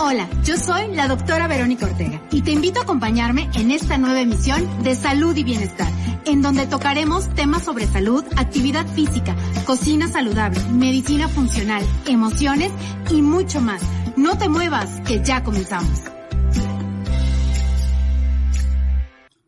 Hola, yo soy la doctora Verónica Ortega y te invito a acompañarme en esta nueva emisión de Salud y Bienestar, en donde tocaremos temas sobre salud, actividad física, cocina saludable, medicina funcional, emociones y mucho más. No te muevas, que ya comenzamos.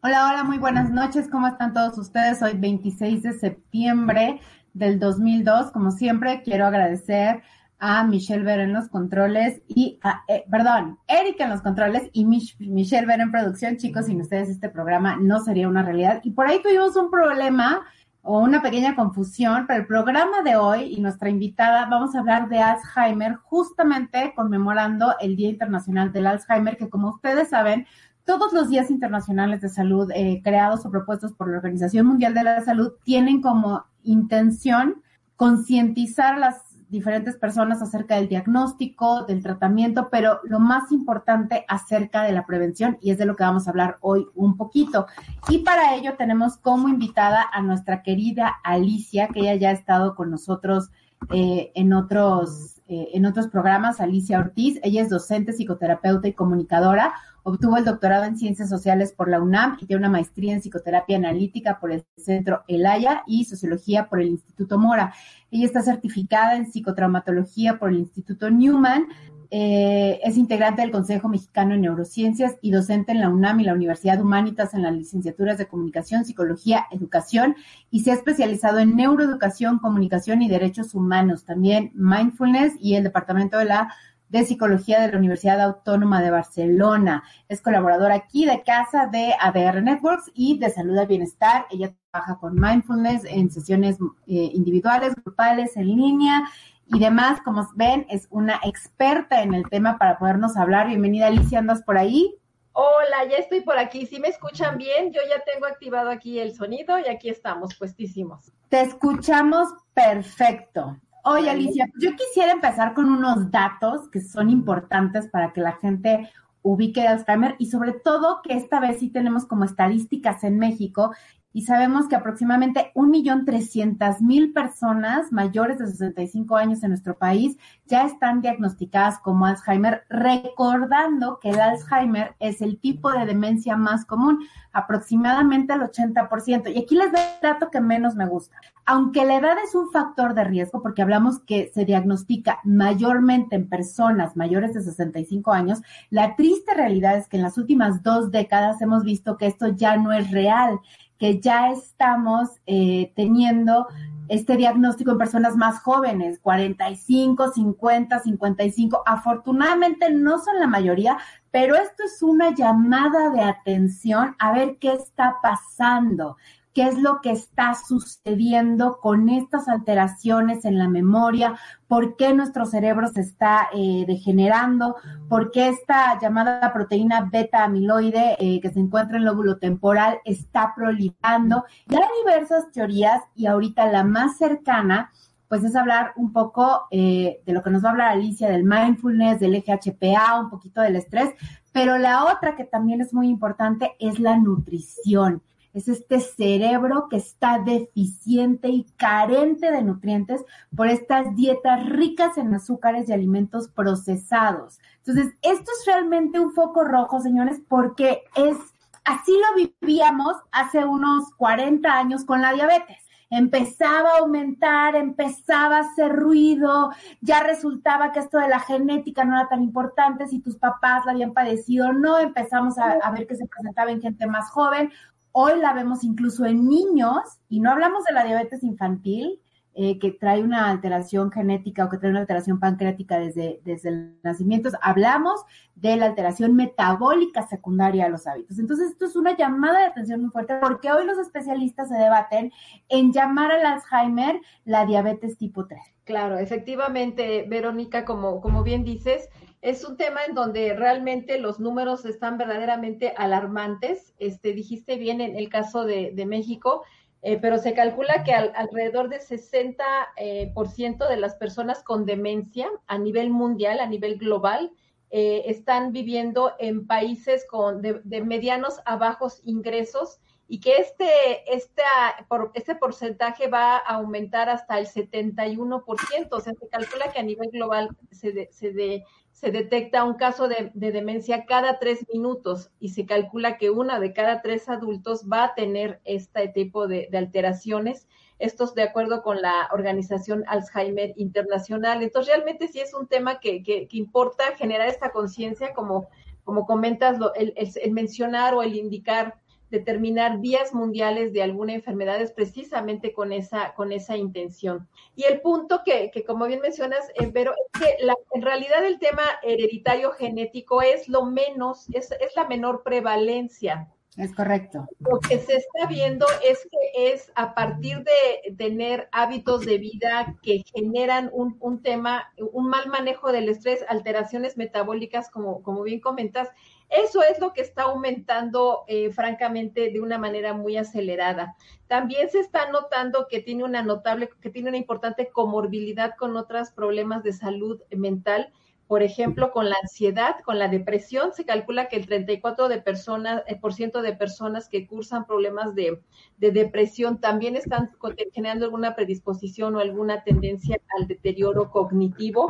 Hola, hola, muy buenas noches. ¿Cómo están todos ustedes? Hoy 26 de septiembre del 2002. Como siempre, quiero agradecer a Michelle Ver en los controles y a, eh, perdón, Erika en los controles y Michelle Ver en producción. Chicos, sin ustedes este programa no sería una realidad. Y por ahí tuvimos un problema o una pequeña confusión, pero el programa de hoy y nuestra invitada vamos a hablar de Alzheimer, justamente conmemorando el Día Internacional del Alzheimer, que como ustedes saben, todos los días internacionales de salud eh, creados o propuestos por la Organización Mundial de la Salud tienen como intención concientizar las diferentes personas acerca del diagnóstico, del tratamiento, pero lo más importante acerca de la prevención y es de lo que vamos a hablar hoy un poquito. Y para ello tenemos como invitada a nuestra querida Alicia, que ella ya ha estado con nosotros eh, en otros eh, en otros programas, Alicia Ortiz. Ella es docente, psicoterapeuta y comunicadora. Obtuvo el doctorado en Ciencias Sociales por la UNAM y tiene una maestría en Psicoterapia Analítica por el Centro Elaya y Sociología por el Instituto Mora. Ella está certificada en Psicotraumatología por el Instituto Newman. Eh, es integrante del Consejo Mexicano de Neurociencias y docente en la UNAM y la Universidad Humanitas en las licenciaturas de Comunicación, Psicología, Educación y se ha especializado en Neuroeducación, Comunicación y Derechos Humanos, también Mindfulness y el Departamento de la de Psicología de la Universidad Autónoma de Barcelona. Es colaboradora aquí de casa de ADR Networks y de Salud al Bienestar. Ella trabaja con mindfulness en sesiones eh, individuales, grupales, en línea y demás. Como ven, es una experta en el tema para podernos hablar. Bienvenida Alicia, ¿andas por ahí? Hola, ya estoy por aquí. Si me escuchan bien, yo ya tengo activado aquí el sonido y aquí estamos puestísimos. Te escuchamos perfecto. Oye, Alicia, yo quisiera empezar con unos datos que son importantes para que la gente ubique Alzheimer y sobre todo que esta vez sí tenemos como estadísticas en México y sabemos que aproximadamente 1.300.000 personas mayores de 65 años en nuestro país ya están diagnosticadas como Alzheimer, recordando que el Alzheimer es el tipo de demencia más común, aproximadamente el 80%. Y aquí les doy el dato que menos me gusta. Aunque la edad es un factor de riesgo, porque hablamos que se diagnostica mayormente en personas mayores de 65 años, la triste realidad es que en las últimas dos décadas hemos visto que esto ya no es real que ya estamos eh, teniendo este diagnóstico en personas más jóvenes, 45, 50, 55. Afortunadamente no son la mayoría, pero esto es una llamada de atención a ver qué está pasando qué es lo que está sucediendo con estas alteraciones en la memoria, por qué nuestro cerebro se está eh, degenerando, por qué esta llamada proteína beta amiloide eh, que se encuentra en el lóbulo temporal está proliferando. Y hay diversas teorías y ahorita la más cercana pues es hablar un poco eh, de lo que nos va a hablar Alicia, del mindfulness, del eje HPA, un poquito del estrés, pero la otra que también es muy importante es la nutrición es este cerebro que está deficiente y carente de nutrientes por estas dietas ricas en azúcares y alimentos procesados. Entonces, esto es realmente un foco rojo, señores, porque es así lo vivíamos hace unos 40 años con la diabetes empezaba a aumentar, empezaba a hacer ruido, ya resultaba que esto de la genética no era tan importante, si tus papás la habían padecido o no, empezamos a, a, ver que se presentaba en gente más joven. Hoy la vemos incluso en niños, y no hablamos de la diabetes infantil, eh, que trae una alteración genética o que trae una alteración pancreática desde, desde el nacimiento. Hablamos de la alteración metabólica secundaria de los hábitos. Entonces, esto es una llamada de atención muy fuerte porque hoy los especialistas se debaten en llamar al Alzheimer la diabetes tipo 3. Claro, efectivamente, Verónica, como, como bien dices, es un tema en donde realmente los números están verdaderamente alarmantes. Este, dijiste bien en el caso de, México, eh, pero se calcula que alrededor de 60% eh, por ciento de las personas con demencia a nivel mundial, a nivel global, eh, están viviendo en países con de, medianos a bajos ingresos y que este, este, por, este porcentaje va a aumentar hasta el 71%. O sea, se calcula que a nivel global se, de, se, de, se detecta un caso de, demencia cada tres minutos y se calcula que una de cada tres adultos va a tener este tipo de, alteraciones. Esto es de acuerdo con la organización Alzheimer Internacional. Entonces, realmente sí es un tema que, que, importa generar esta conciencia, como, como comentas, el mencionar o el indicar determinar vías mundiales de alguna enfermedad es precisamente con esa, con esa intención. Y el punto que, que como bien mencionas, eh, pero es que la, en realidad el tema hereditario genético es lo menos, es, es la menor prevalencia. Es correcto. Lo que se está viendo es que es a partir de tener hábitos de vida que generan un, un tema, un mal manejo del estrés, alteraciones metabólicas, como, como bien comentas, eso es lo que está aumentando, eh, francamente, de una manera muy acelerada. También se está notando que tiene una notable, que tiene una importante comorbilidad con otros problemas de salud mental. Por ejemplo, con la ansiedad, con la depresión, se calcula que el 34% de personas, eh, por ciento de personas que cursan problemas de, de depresión también están generando alguna predisposición o alguna tendencia al deterioro cognitivo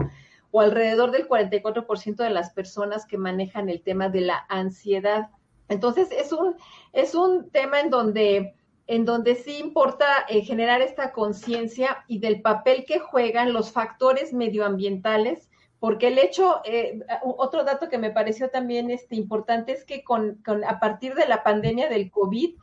o alrededor del 44% de las personas que manejan el tema de la ansiedad. Entonces, es un, es un tema en donde, en donde sí importa eh, generar esta conciencia y del papel que juegan los factores medioambientales, porque el hecho, eh, otro dato que me pareció también este, importante es que con, a partir de la pandemia del COVID,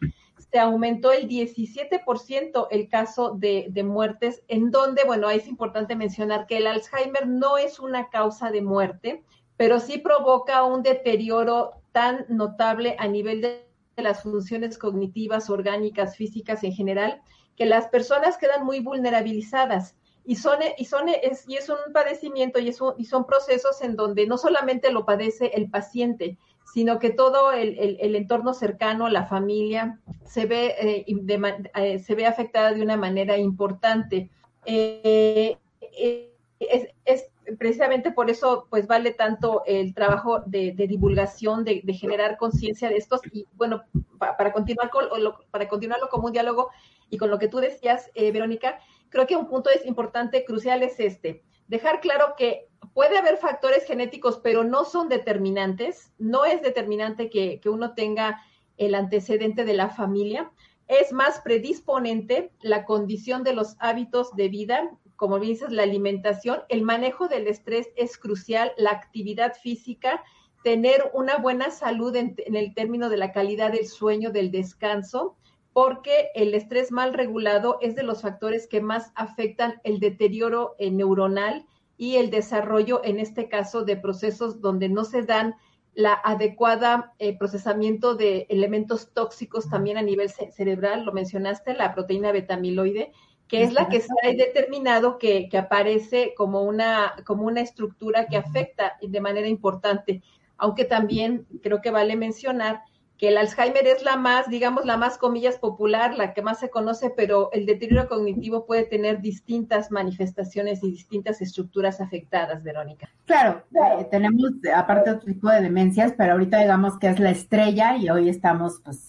se aumentó el 17% el caso de, de, muertes, en donde, bueno, es importante mencionar que el Alzheimer no es una causa de muerte, pero sí provoca un deterioro tan notable a nivel de, las funciones cognitivas, orgánicas, físicas en general, que las personas quedan muy vulnerabilizadas. Y son, y son es, y es un padecimiento y, es y son procesos en donde no solamente lo padece el paciente, sino que todo el, entorno cercano, la familia, se ve, eh, eh, se ve afectada de una manera importante. Eh, es, precisamente por eso, pues vale tanto el trabajo de, divulgación, de, generar conciencia de estos y bueno, para, continuar con, para continuarlo como un diálogo y con lo que tú decías, Verónica, creo que un punto es importante, crucial es este dejar claro que puede haber factores genéticos, pero no son determinantes. No es determinante que, uno tenga el antecedente de la familia. Es más predisponente la condición de los hábitos de vida, como dices, la alimentación, el manejo del estrés es crucial, la actividad física, tener una buena salud en, el término de la calidad del sueño, del descanso, porque el estrés mal regulado es de los factores que más afectan el deterioro eh, neuronal y el desarrollo, en este caso, de procesos donde no se dan la adecuada eh, procesamiento de elementos tóxicos también a nivel cerebral, lo mencionaste, la proteína betamiloide, que es la que se ha determinado que, que, aparece como una, como una estructura que afecta de manera importante, aunque también creo que vale mencionar que el Alzheimer es la más, digamos, la más comillas popular, la que más se conoce, pero el deterioro cognitivo puede tener distintas manifestaciones y distintas estructuras afectadas, Verónica. Claro, eh, tenemos aparte otro tipo de demencias, pero ahorita digamos que es la estrella y hoy estamos pues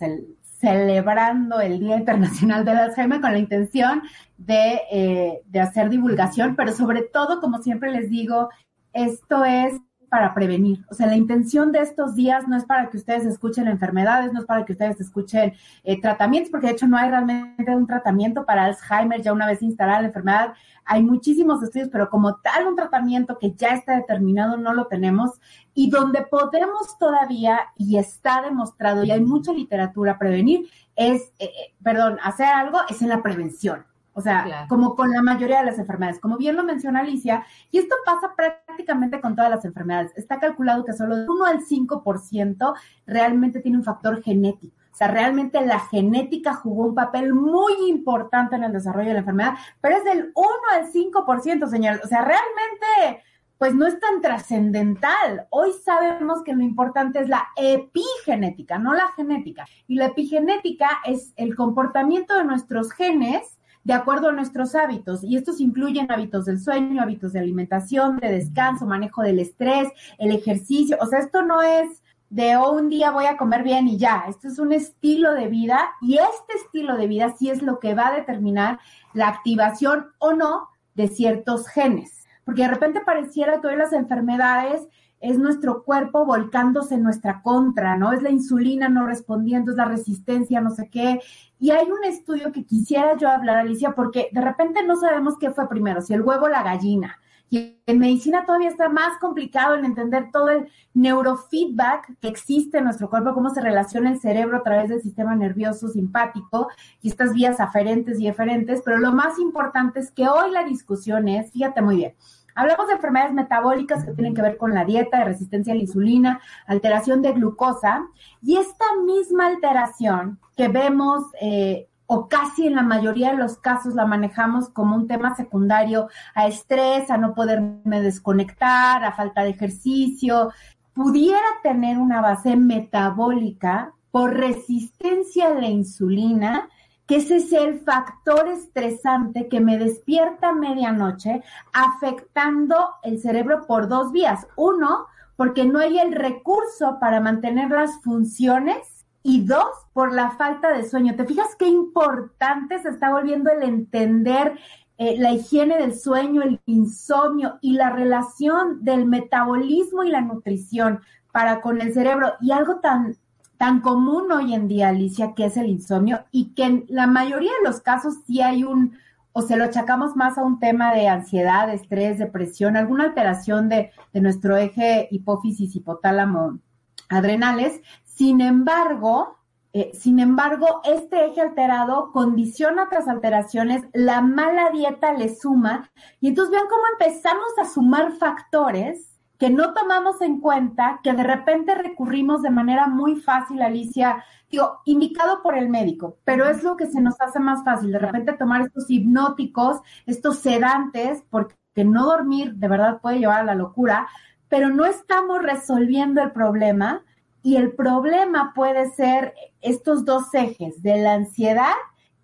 celebrando el Día Internacional del Alzheimer con la intención de, eh, de hacer divulgación, pero sobre todo, como siempre les digo, esto es para prevenir. O sea, la intención de estos días no es para que ustedes escuchen enfermedades, no es para que ustedes escuchen eh, tratamientos, porque de hecho no hay realmente un tratamiento para Alzheimer ya una vez instalada la enfermedad. Hay muchísimos estudios, pero como tal un tratamiento que ya está determinado no lo tenemos y donde podemos todavía, y está demostrado, y hay mucha literatura, prevenir, es, eh, eh, perdón, hacer algo es en la prevención. O sea, como con la mayoría de las enfermedades. Como bien lo menciona Alicia, y esto pasa prácticamente con todas las enfermedades. Está calculado que solo de 1 al 5% realmente tiene un factor genético. O sea, realmente la genética jugó un papel muy importante en el desarrollo de la enfermedad, pero es del 1 al 5%, señores. O sea, realmente pues no es tan trascendental. Hoy sabemos que lo importante es la epigenética, no la genética. Y la epigenética es el comportamiento de nuestros genes de acuerdo a nuestros hábitos. Y estos incluyen hábitos del sueño, hábitos de alimentación, de descanso, manejo del estrés, el ejercicio. O sea, esto no es de oh, un día voy a comer bien y ya. Esto es un estilo de vida y este estilo de vida sí es lo que va a determinar la activación o no de ciertos genes porque de repente pareciera que hoy las enfermedades es nuestro cuerpo volcándose en nuestra contra, ¿no? Es la insulina no respondiendo, es la resistencia, no sé qué. Y hay un estudio que quisiera yo hablar, Alicia, porque de repente no sabemos qué fue primero, si el huevo o la gallina. Y en medicina todavía está más complicado en entender todo el neurofeedback que existe en nuestro cuerpo, cómo se relaciona el cerebro a través del sistema nervioso simpático y estas vías aferentes y eferentes. Pero lo más importante es que hoy la discusión es, fíjate muy bien, Hablamos de enfermedades metabólicas que tienen que ver con la dieta, de resistencia a la insulina, alteración de glucosa, y esta misma alteración que vemos eh, o casi en la mayoría de los casos la manejamos como un tema secundario a estrés, a no poderme desconectar, a falta de ejercicio, pudiera tener una base metabólica por resistencia a la insulina que ese es el factor estresante que me despierta a medianoche, afectando el cerebro por dos vías. Uno, porque no hay el recurso para mantener las funciones y dos, por la falta de sueño. ¿Te fijas qué importante se está volviendo el entender eh, la higiene del sueño, el insomnio y la relación del metabolismo y la nutrición para con el cerebro? Y algo tan tan común hoy en día, Alicia, que es el insomnio y que en la mayoría de los casos sí hay un, o se lo achacamos más a un tema de ansiedad, estrés, depresión, alguna alteración de, de nuestro eje hipófisis, hipotálamo, adrenales. Sin embargo, eh, sin embargo, este eje alterado condiciona otras alteraciones, la mala dieta le suma, y entonces vean cómo empezamos a sumar factores que no tomamos en cuenta, que de repente recurrimos de manera muy fácil, Alicia, digo, indicado por el médico, pero es lo que se nos hace más fácil, de repente tomar estos hipnóticos, estos sedantes, porque no dormir de verdad puede llevar a la locura, pero no estamos resolviendo el problema y el problema puede ser estos dos ejes de la ansiedad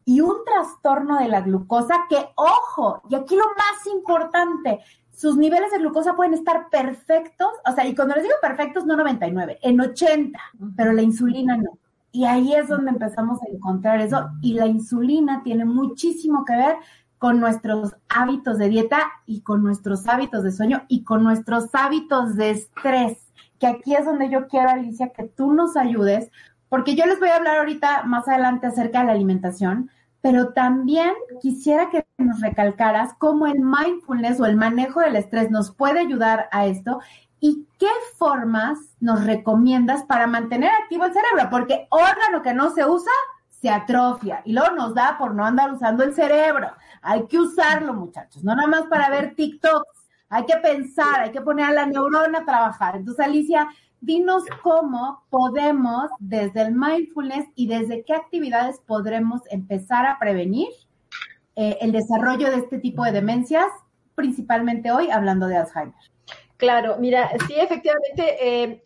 y un trastorno de la glucosa que, ojo, y aquí lo más importante, sus niveles de glucosa pueden estar perfectos, o sea, y cuando les digo perfectos, no 99, en 80, pero la insulina no. Y ahí es donde empezamos a encontrar eso. Y la insulina tiene muchísimo que ver con nuestros hábitos de dieta y con nuestros hábitos de sueño y con nuestros hábitos de estrés. Que aquí es donde yo quiero, Alicia, que tú nos ayudes, porque yo les voy a hablar ahorita más adelante acerca de la alimentación, pero también quisiera que nos recalcaras cómo el mindfulness o el manejo del estrés nos puede ayudar a esto y qué formas nos recomiendas para mantener activo el cerebro, porque órgano que no se usa se atrofia y luego nos da por no andar usando el cerebro. Hay que usarlo, muchachos, no nada más para ver TikToks, hay que pensar, hay que poner a la neurona a trabajar. Entonces, Alicia, dinos cómo podemos desde el mindfulness y desde qué actividades podremos empezar a prevenir eh, el desarrollo de este tipo de demencias, principalmente hoy hablando de Alzheimer. Claro, mira, sí, efectivamente, eh,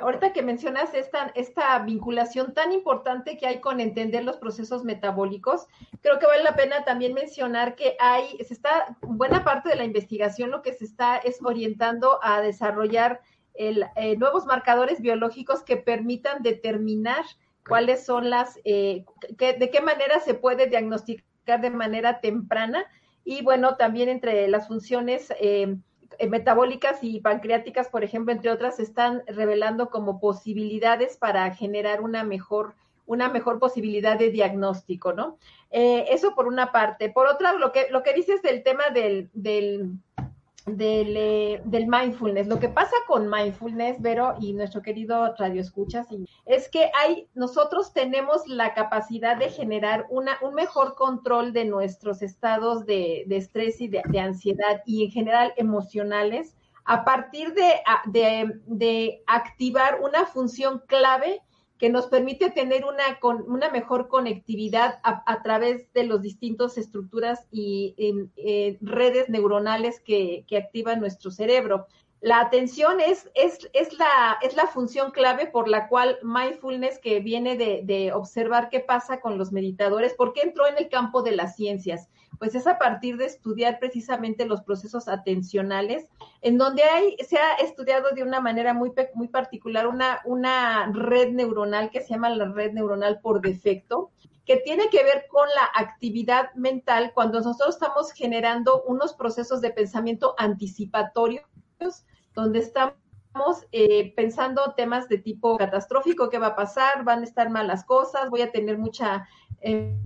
ahorita que mencionas esta, esta vinculación tan importante que hay con entender los procesos metabólicos, creo que vale la pena también mencionar que hay, se está, buena parte de la investigación lo que se está es orientando a desarrollar el, eh, nuevos marcadores biológicos que permitan determinar cuáles son las, eh, de qué manera se puede diagnosticar de manera temprana y bueno, también entre las funciones eh, metabólicas y pancreáticas, por ejemplo, entre otras, se están revelando como posibilidades para generar una mejor una mejor posibilidad de diagnóstico, ¿no? eso por una parte. Por otra, lo que, lo que dices del tema del del, eh, del, mindfulness. Lo que pasa con mindfulness, Vero, y nuestro querido Radio Escuchas, es que hay, nosotros tenemos la capacidad de generar una, un mejor control de nuestros estados de, de estrés y de, de, ansiedad y en general emocionales a partir de, de, de activar una función clave que nos permite tener una, una mejor conectividad a, través de las distintas estructuras y eh, redes neuronales que, que activan nuestro cerebro. La atención es, es, es, la, es la función clave por la cual mindfulness, que viene de, de, observar qué pasa con los meditadores, ¿por qué entró en el campo de las ciencias? Pues es a partir de estudiar precisamente los procesos atencionales, en donde hay, se ha estudiado de una manera muy, muy particular una, una red neuronal que se llama la red neuronal por defecto, que tiene que ver con la actividad mental cuando nosotros estamos generando unos procesos de pensamiento anticipatorios donde estamos eh, pensando temas de tipo catastrófico, qué va a pasar, van a estar malas cosas, voy a tener mucha, eh,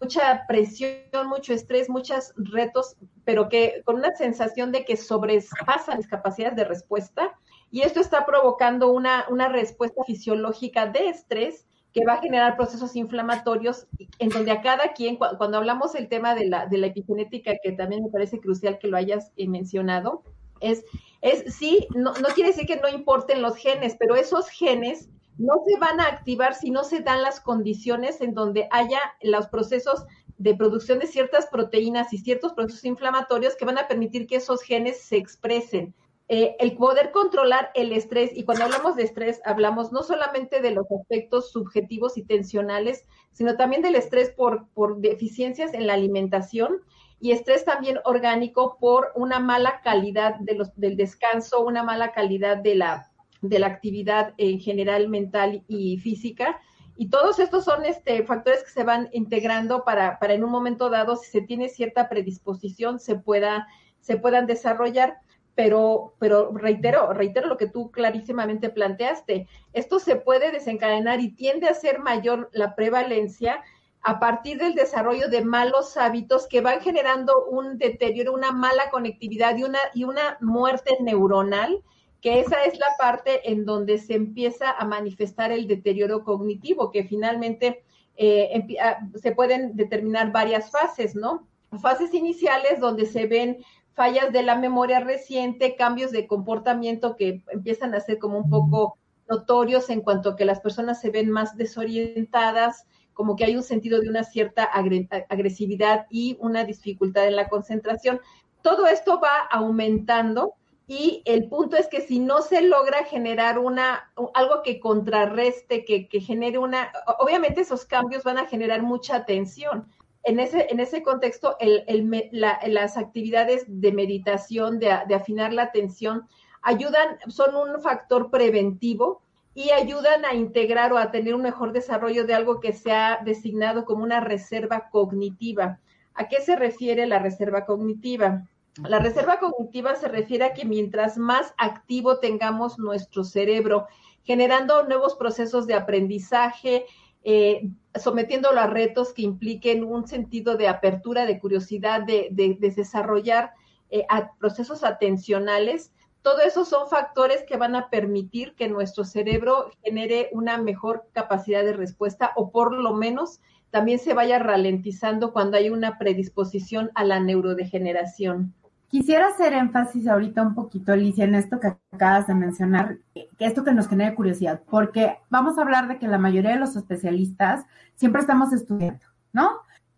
mucha presión, mucho estrés, muchos retos, pero que con una sensación de que sobrepasan mis capacidades de respuesta. Y esto está provocando una, una respuesta fisiológica de estrés que va a generar procesos inflamatorios en donde a cada quien, cuando hablamos del tema de la, de la epigenética, que también me parece crucial que lo hayas eh, mencionado, es, es sí, no, no quiere decir que no importen los genes, pero esos genes no se van a activar si no se dan las condiciones en donde haya los procesos de producción de ciertas proteínas y ciertos procesos inflamatorios que van a permitir que esos genes se expresen. Eh, el poder controlar el estrés, y cuando hablamos de estrés, hablamos no solamente de los aspectos subjetivos y tensionales, sino también del estrés por, por deficiencias en la alimentación y estrés también orgánico por una mala calidad de los, del descanso, una mala calidad de la, de la actividad en general mental y física. Y todos estos son este, factores que se van integrando para, para en un momento dado, si se tiene cierta predisposición, se, pueda, se puedan desarrollar. Pero, pero reitero, reitero lo que tú clarísimamente planteaste, esto se puede desencadenar y tiende a ser mayor la prevalencia a partir del desarrollo de malos hábitos que van generando un deterioro, una mala conectividad y una, y una muerte neuronal, que esa es la parte en donde se empieza a manifestar el deterioro cognitivo, que finalmente eh, ah, se pueden determinar varias fases, ¿no? Fases iniciales donde se ven fallas de la memoria reciente, cambios de comportamiento que empiezan a ser como un poco notorios en cuanto a que las personas se ven más desorientadas, como que hay un sentido de una cierta agresividad y una dificultad en la concentración. Todo esto va aumentando y el punto es que si no se logra generar una, algo que contrarreste, que, genere una, obviamente esos cambios van a generar mucha tensión. En ese, en ese contexto, el, las actividades de meditación, de, de afinar la atención, ayudan, son un factor preventivo y ayudan a integrar o a tener un mejor desarrollo de algo que se ha designado como una reserva cognitiva. ¿A qué se refiere la reserva cognitiva? La reserva cognitiva se refiere a que mientras más activo tengamos nuestro cerebro, generando nuevos procesos de aprendizaje, eh, sometiéndolo a retos que impliquen un sentido de apertura, de curiosidad, de, desarrollar eh, procesos atencionales, todo eso son factores que van a permitir que nuestro cerebro genere una mejor capacidad de respuesta o por lo menos también se vaya ralentizando cuando hay una predisposición a la neurodegeneración. Quisiera hacer énfasis ahorita un poquito, Alicia, en esto que acabas de mencionar, que esto que nos genera curiosidad, porque vamos a hablar de que la mayoría de los especialistas siempre estamos estudiando, ¿no?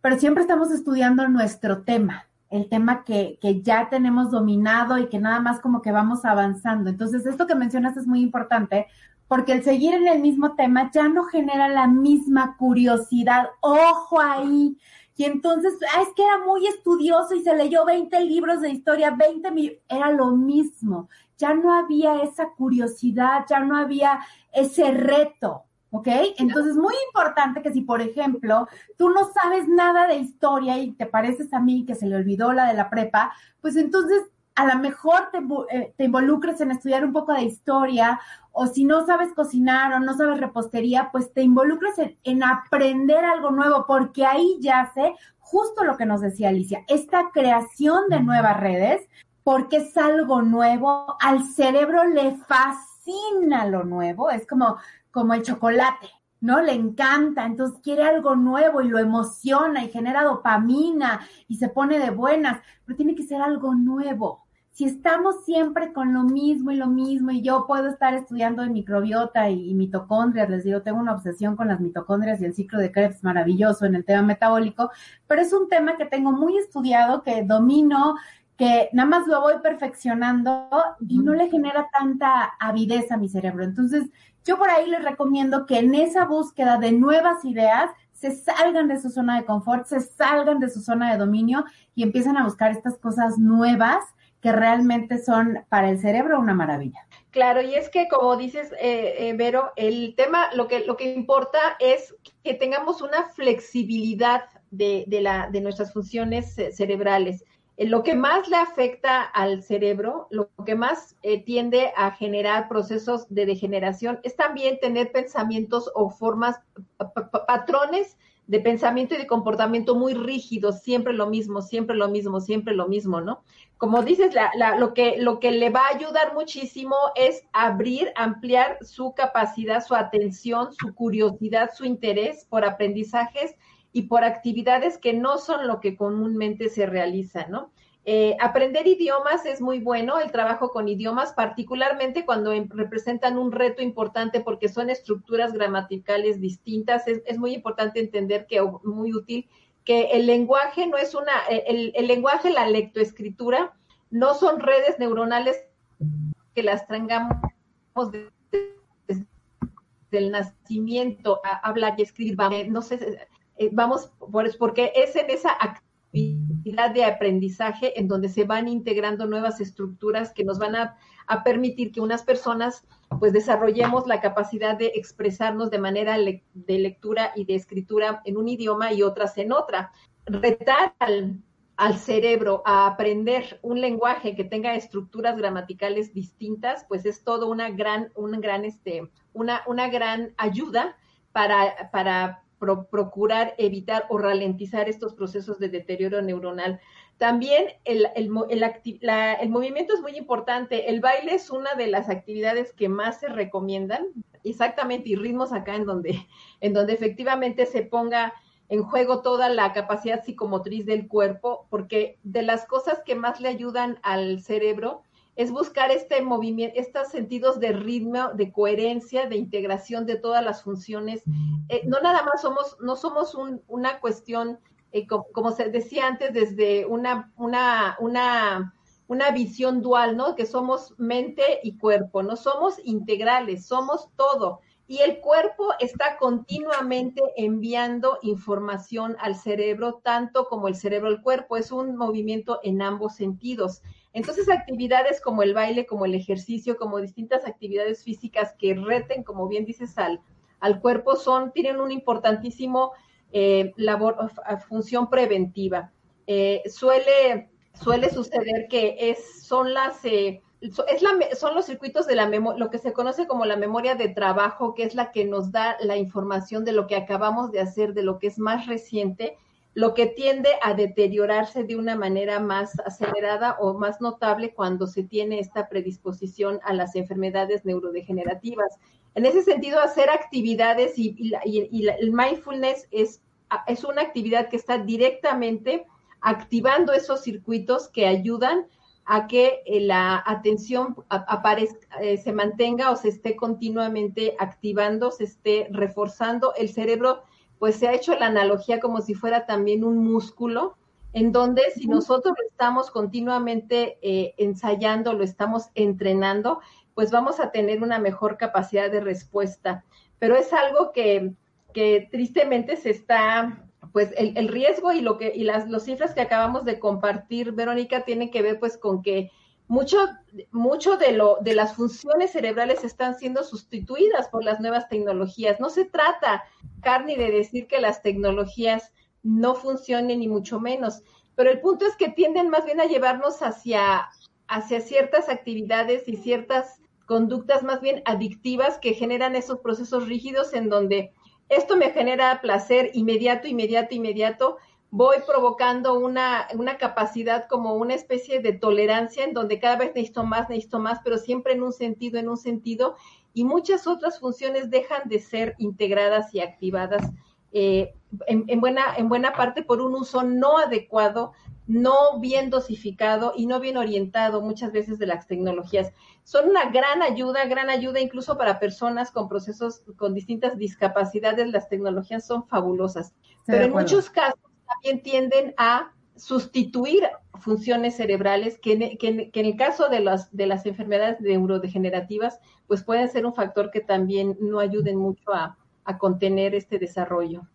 Pero siempre estamos estudiando nuestro tema, el tema que, que, ya tenemos dominado y que nada más como que vamos avanzando. Entonces, esto que mencionas es muy importante porque el seguir en el mismo tema ya no genera la misma curiosidad. Ojo ahí. Y entonces, ah, es que era muy estudioso y se leyó 20 libros de historia, 20 mil, era lo mismo. Ya no había esa curiosidad, ya no había ese reto. ¿Ok? Entonces, muy importante que si, por ejemplo, tú no sabes nada de historia y te pareces a mí que se le olvidó la de la prepa, pues entonces a lo mejor te, eh, te involucres en estudiar un poco de historia o si no sabes cocinar o no sabes repostería, pues te involucres en, en aprender algo nuevo porque ahí ya sé justo lo que nos decía Alicia, esta creación de nuevas redes porque es algo nuevo, al cerebro le fascina lo nuevo, es como, como el chocolate, ¿no? Le encanta, entonces quiere algo nuevo y lo emociona y genera dopamina y se pone de buenas, pero tiene que ser algo nuevo. Si estamos siempre con lo mismo y lo mismo, y yo puedo estar estudiando de microbiota y, mitocondrias, les digo, tengo una obsesión con las mitocondrias y el ciclo de Krebs maravilloso en el tema metabólico, pero es un tema que tengo muy estudiado, que domino, que nada más lo voy perfeccionando y no le genera tanta avidez a mi cerebro. Entonces, yo por ahí les recomiendo que en esa búsqueda de nuevas ideas se salgan de su zona de confort, se salgan de su zona de dominio y empiecen a buscar estas cosas nuevas que realmente son para el cerebro una maravilla. Claro, y es que como dices, eh, eh, Vero, el tema, lo que, lo que importa es que tengamos una flexibilidad de, de, la, de nuestras funciones cerebrales. Eh, lo que más le afecta al cerebro, lo que más eh, tiende a generar procesos de degeneración, es también tener pensamientos o formas, patrones de pensamiento y de comportamiento muy rígidos, siempre lo mismo, siempre lo mismo, siempre lo mismo, ¿no? Como dices, lo, que, le va a ayudar muchísimo es abrir, ampliar su capacidad, su atención, su curiosidad, su interés por aprendizajes y por actividades que no son lo que comúnmente se realiza, ¿no? Eh, aprender idiomas es muy bueno, el trabajo con idiomas, particularmente cuando em, representan un reto importante porque son estructuras gramaticales distintas. Es, muy importante entender que, muy útil, que el lenguaje no es una, eh, el, el lenguaje, la lectoescritura, no son redes neuronales que las traigamos desde, el nacimiento, a hablar y escribir, no sé, eh, vamos, por, porque es en esa actividad de aprendizaje en donde se van integrando nuevas estructuras que nos van a, permitir que unas personas pues desarrollemos la capacidad de expresarnos de manera de lectura y de escritura en un idioma y otras en otra. Retar al, al cerebro a aprender un lenguaje que tenga estructuras gramaticales distintas, pues es todo una gran, una gran, este, una, una gran ayuda para, para procurar evitar o ralentizar estos procesos de deterioro neuronal. También el, el, el, movimiento es muy importante. El baile es una de las actividades que más se recomiendan, exactamente, y ritmos acá en donde, en donde efectivamente se ponga en juego toda la capacidad psicomotriz del cuerpo, porque de las cosas que más le ayudan al cerebro es buscar este movimiento, estos sentidos de ritmo, de coherencia, de integración de todas las funciones. Eh, no nada más somos, no somos una cuestión, eh, como, se decía antes, desde una, una, una, una visión dual, ¿no? Que somos mente y cuerpo, no somos integrales, somos todo. Y el cuerpo está continuamente enviando información al cerebro, tanto como el cerebro al cuerpo. Es un movimiento en ambos sentidos. Entonces, actividades como el baile, como el ejercicio, como distintas actividades físicas que reten, como bien dices, al, al cuerpo, son, tienen un importantísimo eh, labor, función preventiva. Eh, suele, suele suceder que es, son las... Eh, es la, son los circuitos de la lo que se conoce como la memoria de trabajo, que es la que nos da la información de lo que acabamos de hacer, de lo que es más reciente, lo que tiende a deteriorarse de una manera más acelerada o más notable cuando se tiene esta predisposición a las enfermedades neurodegenerativas. En ese sentido, hacer actividades y, el mindfulness es, es una actividad que está directamente activando esos circuitos que ayudan a que eh, la atención aparezca, eh, se mantenga o se esté continuamente activando, se esté reforzando. El cerebro pues se ha hecho la analogía como si fuera también un músculo, en donde si nosotros lo estamos continuamente eh, ensayando, lo estamos entrenando, pues vamos a tener una mejor capacidad de respuesta. Pero es algo que, que tristemente se está, pues el, el, riesgo y lo que, y las los cifras que acabamos de compartir, Verónica, tienen que ver pues con que mucho, mucho de, lo, de las funciones cerebrales están siendo sustituidas por las nuevas tecnologías. No se trata, Carni, de decir que las tecnologías no funcionen, ni mucho menos, pero el punto es que tienden más bien a llevarnos hacia, hacia ciertas actividades y ciertas conductas más bien adictivas que generan esos procesos rígidos en donde esto me genera placer inmediato, inmediato, inmediato, voy provocando una, una capacidad como una especie de tolerancia en donde cada vez necesito más, necesito más, pero siempre en un sentido, en un sentido, y muchas otras funciones dejan de ser integradas y activadas eh, en, buena, en buena parte por un uso no adecuado, no bien dosificado y no bien orientado muchas veces de las tecnologías. Son una gran ayuda, gran ayuda incluso para personas con procesos, con distintas discapacidades. Las tecnologías son fabulosas, pero en muchos casos también tienden a sustituir funciones cerebrales que, en el caso de las, de las enfermedades neurodegenerativas, pues pueden ser un factor que también no ayuden mucho a, a contener este desarrollo.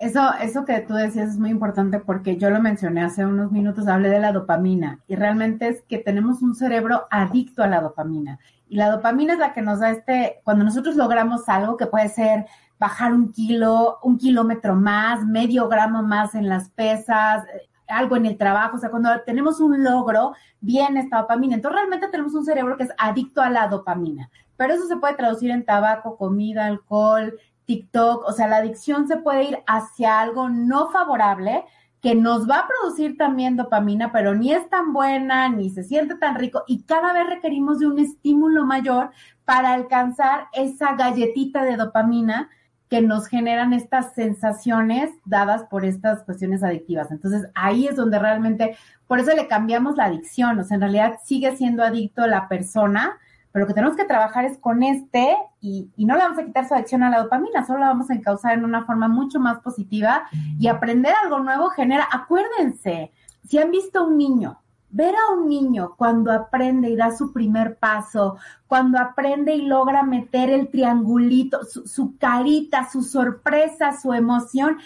Eso, eso que tú decías es muy importante porque yo lo mencioné hace unos minutos, hablé de la dopamina y realmente es que tenemos un cerebro adicto a la dopamina. Y la dopamina es la que nos da este, cuando nosotros logramos algo que puede ser bajar un kilo, un kilómetro más, medio gramo más en las pesas, algo en el trabajo, o sea, cuando tenemos un logro, viene esta dopamina. Entonces realmente tenemos un cerebro que es adicto a la dopamina, pero eso se puede traducir en tabaco, comida, alcohol, TikTok, o sea, la adicción se puede ir hacia algo no favorable que nos va a producir también dopamina, pero ni es tan buena, ni se siente tan rico y cada vez requerimos de un estímulo mayor para alcanzar esa galletita de dopamina que nos generan estas sensaciones dadas por estas cuestiones adictivas. Entonces ahí es donde realmente, por eso le cambiamos la adicción, o sea, en realidad sigue siendo adicto la persona, pero lo que tenemos que trabajar es con este y, no le vamos a quitar su adicción a la dopamina, solo la vamos a encauzar en una forma mucho más positiva y aprender algo nuevo genera, acuérdense, si han visto un niño, ver a un niño cuando aprende y da su primer paso, cuando aprende y logra meter el triangulito, su, su carita, su sorpresa, su emoción,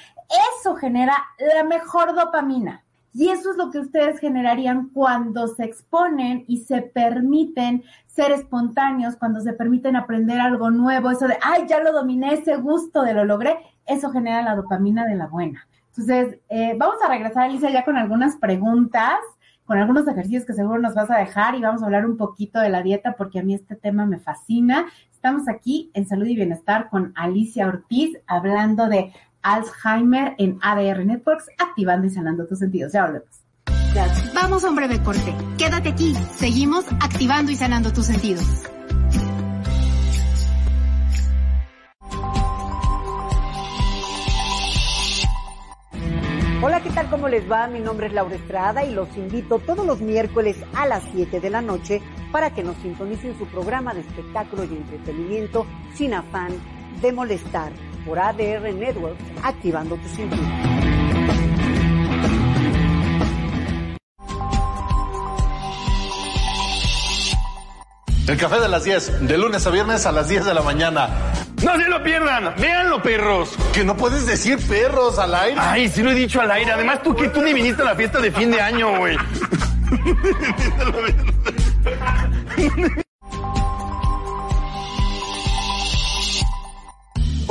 eso genera la mejor dopamina. Y eso es lo que ustedes generarían cuando se exponen y se permiten ser espontáneos, cuando se permiten aprender algo nuevo, eso de, ay, ya lo dominé, ese gusto de lo logré, eso genera la dopamina de la buena. Entonces, eh, vamos a regresar, Alicia, ya con algunas preguntas, con algunos ejercicios que seguro nos vas a dejar y vamos a hablar un poquito de la dieta porque a mí este tema me fascina. Estamos aquí en Salud y Bienestar con Alicia Ortiz hablando de Alzheimer en ADR Networks, activando y sanando tus sentidos. Ya volvemos. Vamos a un breve corte. Quédate aquí. Seguimos activando y sanando tus sentidos. Hola, ¿qué tal? ¿Cómo les va? Mi nombre es Laura Estrada y los invito todos los miércoles a las 7 de la noche para que nos sintonicen su programa de espectáculo y entretenimiento sin afán de molestar por ADR Network, activando tu sentido. El café de las 10, de lunes a viernes a las 10 de la mañana. No se lo pierdan, véanlo, perros. Que no puedes decir perros al aire. Ay, sí lo he dicho al aire. Además, tú que tú ni viniste a la fiesta de fin de año, güey.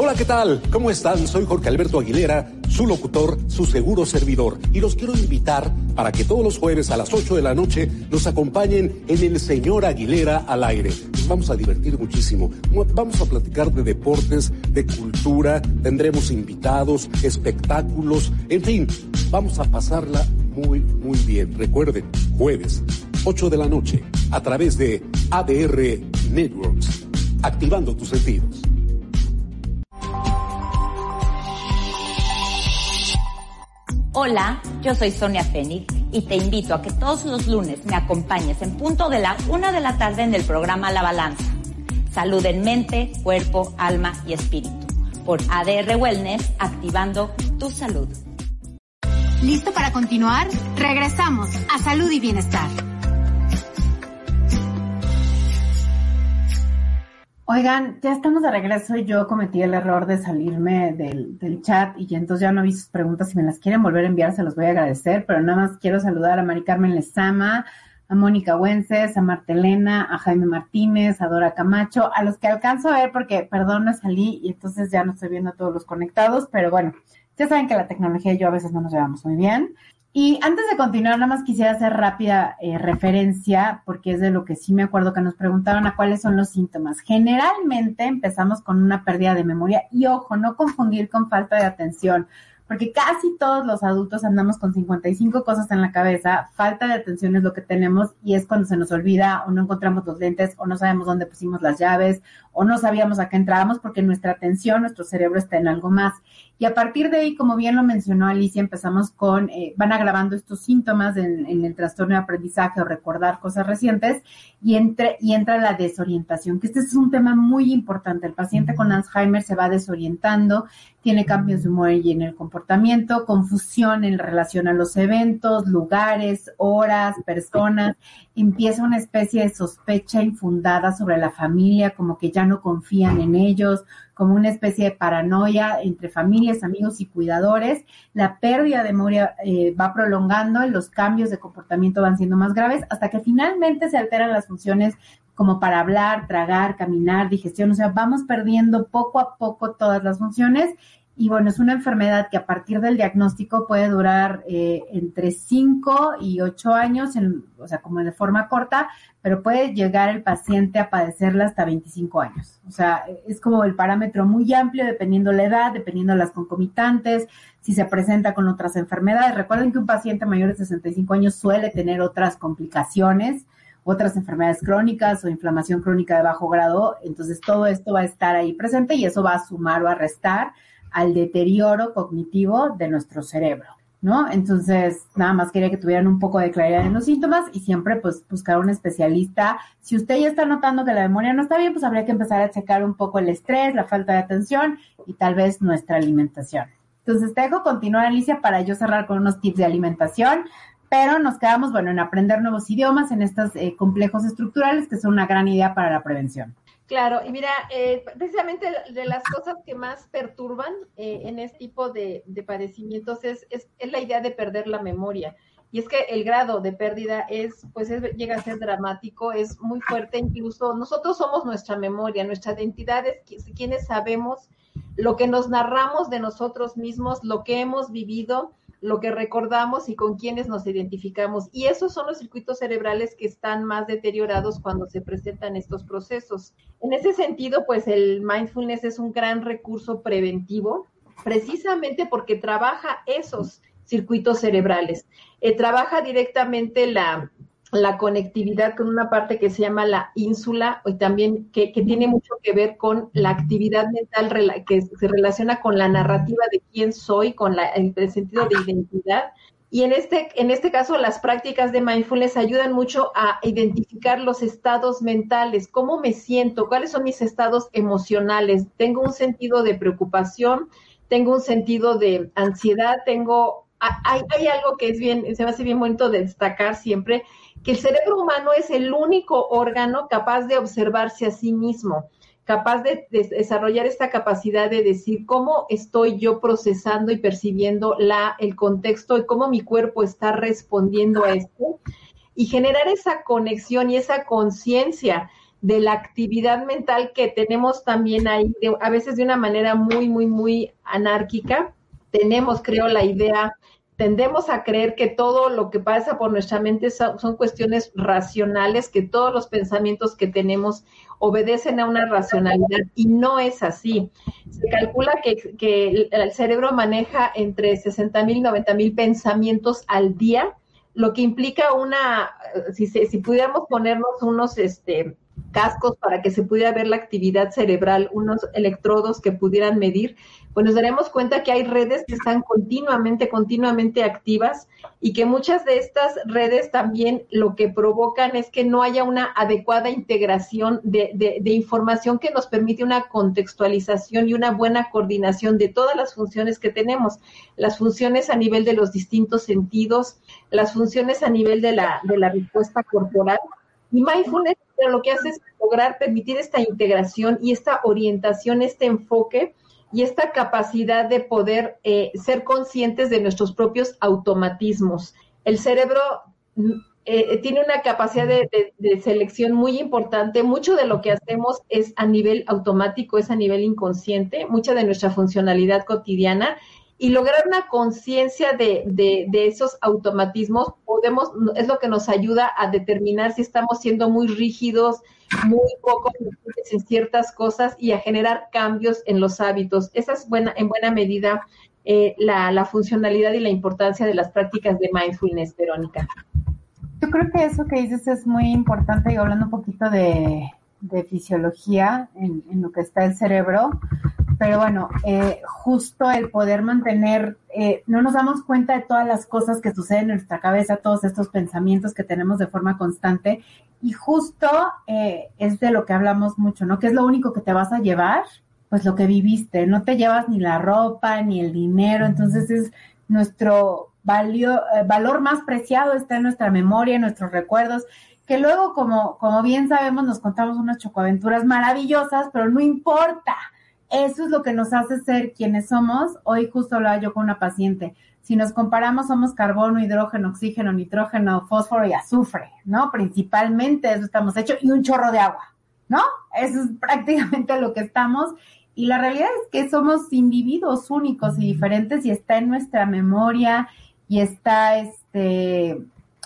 Hola, ¿qué tal? ¿Cómo están? Soy Jorge Alberto Aguilera, su locutor, su seguro servidor. Y los quiero invitar para que todos los jueves a las 8 de la noche nos acompañen en el Señor Aguilera al aire. Nos vamos a divertir muchísimo. Vamos a platicar de deportes, de cultura, tendremos invitados, espectáculos, en fin, vamos a pasarla muy, muy bien. Recuerden, jueves, 8 de la noche, a través de ADR Networks, activando tus sentidos. Hola, yo soy Sonia Fénix y te invito a que todos los lunes me acompañes en punto de la una de la tarde en el programa La Balanza. Salud en mente, cuerpo, alma y espíritu. Por ADR Wellness, activando tu salud. ¿Listo para continuar? Regresamos a Salud y Bienestar. Oigan, ya estamos de regreso y yo cometí el error de salirme del, chat y entonces ya no vi sus preguntas. Si me las quieren volver a enviar, se los voy a agradecer, pero nada más quiero saludar a Mari Carmen Lezama, a Mónica Güences, a Martelena, a Jaime Martínez, a Dora Camacho, a los que alcanzo a ver porque, perdón, no salí y entonces ya no estoy viendo a todos los conectados, pero bueno, ya saben que la tecnología y yo a veces no nos llevamos muy bien. Y antes de continuar, nada más quisiera hacer rápida eh, referencia, porque es de lo que sí me acuerdo que nos preguntaron a cuáles son los síntomas. Generalmente empezamos con una pérdida de memoria y ojo, no confundir con falta de atención, porque casi todos los adultos andamos con 55 cosas en la cabeza, falta de atención es lo que tenemos y es cuando se nos olvida o no encontramos los lentes o no sabemos dónde pusimos las llaves o no sabíamos a qué entrábamos porque nuestra atención, nuestro cerebro está en algo más. Y a partir de ahí, como bien lo mencionó Alicia, empezamos con, eh, van agravando estos síntomas en, en, el trastorno de aprendizaje o recordar cosas recientes y, entre, y entra la desorientación, que este es un tema muy importante. El paciente con Alzheimer se va desorientando, tiene cambios de humor y en el comportamiento, confusión en relación a los eventos, lugares, horas, personas, empieza una especie de sospecha infundada sobre la familia, como que ya no confían en ellos, como una especie de paranoia entre familias, amigos y cuidadores. La pérdida de memoria eh, va prolongando los cambios de comportamiento van siendo más graves hasta que finalmente se alteran las funciones como para hablar, tragar, caminar, digestión, o sea, vamos perdiendo poco a poco todas las funciones y bueno, es una enfermedad que a partir del diagnóstico puede durar eh, entre 5 y 8 años, en, o sea, como de forma corta, pero puede llegar el paciente a padecerla hasta 25 años. O sea, es como el parámetro muy amplio dependiendo la edad, dependiendo las concomitantes, si se presenta con otras enfermedades. Recuerden que un paciente mayor de 65 años suele tener otras complicaciones, otras enfermedades crónicas o inflamación crónica de bajo grado. Entonces, todo esto va a estar ahí presente y eso va a sumar o a restar al deterioro cognitivo de nuestro cerebro, ¿no? Entonces, nada más quería que tuvieran un poco de claridad en los síntomas y siempre pues buscar un especialista. Si usted ya está notando que la memoria no está bien, pues habría que empezar a checar un poco el estrés, la falta de atención y tal vez nuestra alimentación. Entonces, te dejo continuar, Alicia, para yo cerrar con unos tips de alimentación, pero nos quedamos, bueno, en aprender nuevos idiomas, en estos eh, complejos estructurales, que son una gran idea para la prevención. Claro, y mira, eh, precisamente de las cosas que más perturban eh, en este tipo de, padecimientos es, es, la idea de perder la memoria. Y es que el grado de pérdida es, pues llega a ser dramático, es muy fuerte, incluso nosotros somos nuestra memoria, nuestra identidad es quienes sabemos lo que nos narramos de nosotros mismos, lo que hemos vivido, lo que recordamos y con quienes nos identificamos. Y esos son los circuitos cerebrales que están más deteriorados cuando se presentan estos procesos. En ese sentido, pues el mindfulness es un gran recurso preventivo, precisamente porque trabaja esos circuitos cerebrales. Eh, trabaja directamente la, la conectividad con una parte que se llama la ínsula y también que, tiene mucho que ver con la actividad mental que se relaciona con la narrativa de quién soy, con la, el, sentido de identidad. Y en este, en este caso, las prácticas de mindfulness ayudan mucho a identificar los estados mentales, cómo me siento, cuáles son mis estados emocionales. Tengo un sentido de preocupación, tengo un sentido de ansiedad, tengo, hay, hay algo que es bien, se me hace bien bonito de destacar siempre, que el cerebro humano es el único órgano capaz de observarse a sí mismo, capaz de, desarrollar esta capacidad de decir cómo estoy yo procesando y percibiendo la, el contexto y cómo mi cuerpo está respondiendo a esto y generar esa conexión y esa conciencia de la actividad mental que tenemos también ahí, a veces de una manera muy, muy, muy anárquica. Tenemos, creo, la idea tendemos a creer que todo lo que pasa por nuestra mente son, cuestiones racionales, que todos los pensamientos que tenemos obedecen a una racionalidad y no es así. Se calcula que, el cerebro maneja entre 60 mil y 90 mil pensamientos al día, lo que implica una, si, si pudiéramos ponernos unos, este, cascos para que se pudiera ver la actividad cerebral, unos electrodos que pudieran medir, pues nos daremos cuenta que hay redes que están continuamente, continuamente activas y que muchas de estas redes también lo que provocan es que no haya una adecuada integración de, información que nos permite una contextualización y una buena coordinación de todas las funciones que tenemos, las funciones a nivel de los distintos sentidos, las funciones a nivel de la, de la respuesta corporal. Y mindfulness lo que hace es lograr permitir esta integración y esta orientación, este enfoque y esta capacidad de poder eh, ser conscientes de nuestros propios automatismos. El cerebro mm, eh, tiene una capacidad de, selección muy importante. Mucho de lo que hacemos es a nivel automático, es a nivel inconsciente, mucha de nuestra funcionalidad cotidiana y lograr una conciencia de, de, esos automatismos podemos es lo que nos ayuda a determinar si estamos siendo muy rígidos, muy poco en ciertas cosas y a generar cambios en los hábitos. Esa es buena, en buena medida eh, la, la funcionalidad y la importancia de las prácticas de mindfulness, Verónica. Yo creo que eso que dices es muy importante y hablando un poquito de, fisiología en, lo que está el cerebro, pero bueno, eh, justo el poder mantener, eh, no nos damos cuenta de todas las cosas que suceden en nuestra cabeza, todos estos pensamientos que tenemos de forma constante y justo eh, es de lo que hablamos mucho, ¿no? ¿Qué es lo único que te vas a llevar? Pues lo que viviste, no te llevas ni la ropa ni el dinero, entonces es nuestro valio, eh, valor más preciado está en nuestra memoria, en nuestros recuerdos, que luego, como, como bien sabemos, nos contamos unas chocoaventuras maravillosas, pero no importa. Eso es lo que nos hace ser quienes somos. Hoy justo hablaba yo con una paciente. Si nos comparamos, somos carbono, hidrógeno, oxígeno, nitrógeno, fósforo y azufre, ¿no? Principalmente eso estamos hechos y un chorro de agua, ¿no? Eso es prácticamente lo que estamos. Y la realidad es que somos individuos únicos y diferentes y está en nuestra memoria y está este,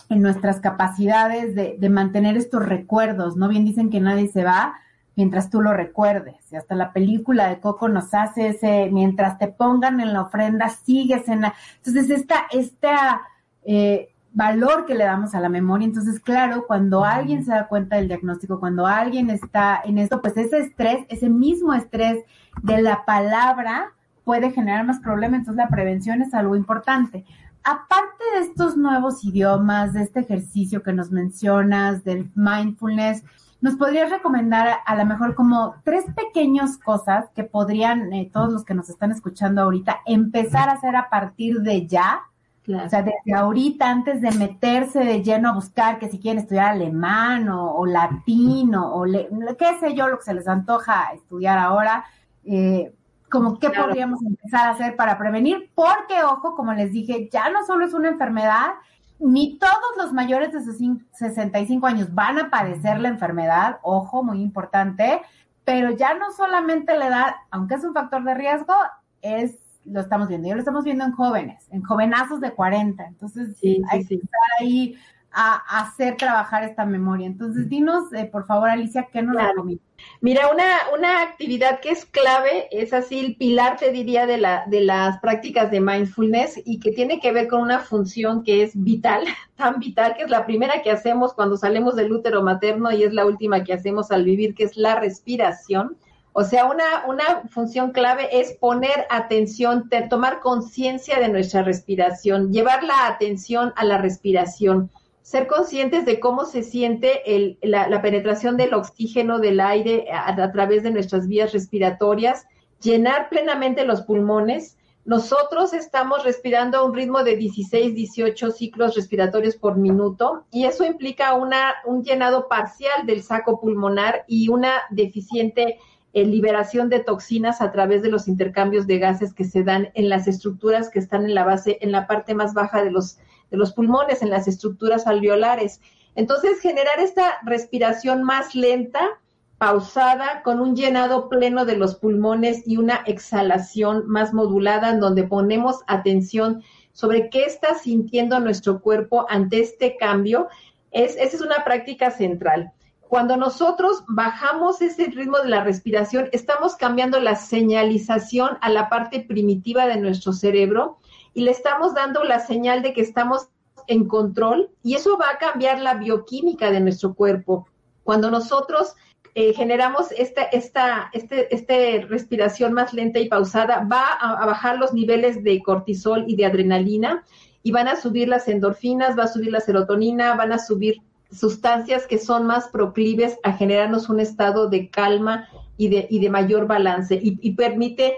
en nuestras capacidades de, de, mantener estos recuerdos, ¿no? Bien dicen que nadie se va mientras tú lo recuerdes. Y hasta la película de Coco nos hace ese, mientras te pongan en la ofrenda, sigues en la... Entonces, esta, esta eh, valor que le damos a la memoria, entonces, claro, cuando alguien se da cuenta del diagnóstico, cuando alguien está en esto, pues ese estrés, ese mismo estrés de la palabra puede generar más problemas, entonces la prevención es algo importante. Aparte de estos nuevos idiomas, de este ejercicio que nos mencionas, del mindfulness, ¿nos podrías recomendar a, lo mejor como tres pequeñas cosas que podrían eh, todos los que nos están escuchando ahorita empezar a hacer a partir de ya? O sea, desde ahorita, antes de meterse de lleno a buscar que si quieren estudiar alemán o, latino o qué sé yo, lo que se les antoja estudiar ahora, eh, como qué podríamos empezar a hacer para prevenir, porque ojo, como les dije, ya no solo es una enfermedad, ni todos los mayores de 65 años van a padecer la enfermedad, ojo, muy importante, pero ya no solamente la edad, aunque es un factor de riesgo, es lo estamos viendo, ya lo estamos viendo en jóvenes, en jovenazos de 40, entonces hay que estar ahí a, hacer trabajar esta memoria. Entonces, dinos, eh, por favor, Alicia, ¿qué nos claro. Mira, una, una actividad que es clave, es así el pilar, te diría, de, la, de las prácticas de mindfulness y que tiene que ver con una función que es vital, tan vital, que es la primera que hacemos cuando salimos del útero materno y es la última que hacemos al vivir, que es la respiración. O sea, una, una función clave es poner atención, tomar conciencia de nuestra respiración, llevar la atención a la respiración ser conscientes de cómo se siente el, la, penetración del oxígeno del aire a, través de nuestras vías respiratorias, llenar plenamente los pulmones. Nosotros estamos respirando a un ritmo de 16, 18 ciclos respiratorios por minuto y eso implica una, un llenado parcial del saco pulmonar y una deficiente eh, liberación de toxinas a través de los intercambios de gases que se dan en las estructuras que están en la base, en la parte más baja de los de los pulmones, en las estructuras alveolares. Entonces, generar esta respiración más lenta, pausada, con un llenado pleno de los pulmones y una exhalación más modulada, en donde ponemos atención sobre qué está sintiendo nuestro cuerpo ante este cambio, es, esa es una práctica central. Cuando nosotros bajamos ese ritmo de la respiración, estamos cambiando la señalización a la parte primitiva de nuestro cerebro y le estamos dando la señal de que estamos en control y eso va a cambiar la bioquímica de nuestro cuerpo. Cuando nosotros eh, generamos esta, esta este, este respiración más lenta y pausada, va a, bajar los niveles de cortisol y de adrenalina y van a subir las endorfinas, va a subir la serotonina, van a subir sustancias que son más proclives a generarnos un estado de calma y de, y de mayor balance y, y permite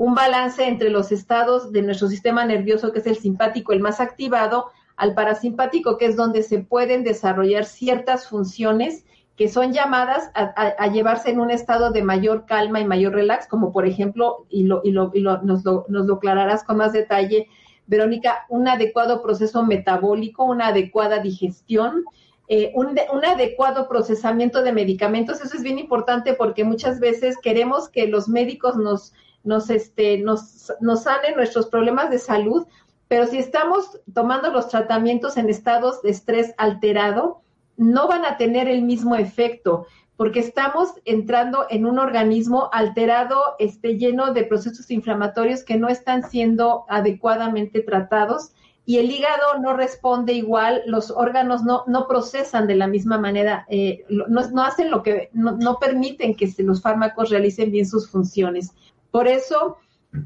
un balance entre los estados de nuestro sistema nervioso, que es el simpático, el más activado, al parasimpático, que es donde se pueden desarrollar ciertas funciones que son llamadas a, llevarse en un estado de mayor calma y mayor relax, como por ejemplo, y, lo, y, lo, y lo, nos, lo, nos lo aclararás con más detalle, Verónica, un adecuado proceso metabólico, una adecuada digestión, eh, un, un, adecuado procesamiento de medicamentos. Eso es bien importante porque muchas veces queremos que los médicos nos nos, este, nos, nos sanen nuestros problemas de salud, pero si estamos tomando los tratamientos en estados de estrés alterado, no van a tener el mismo efecto, porque estamos entrando en un organismo alterado, este, lleno de procesos inflamatorios que no están siendo adecuadamente tratados y el hígado no responde igual, los órganos no, procesan de la misma manera, eh, no, hacen lo que, no permiten que los fármacos realicen bien sus funciones. Por eso,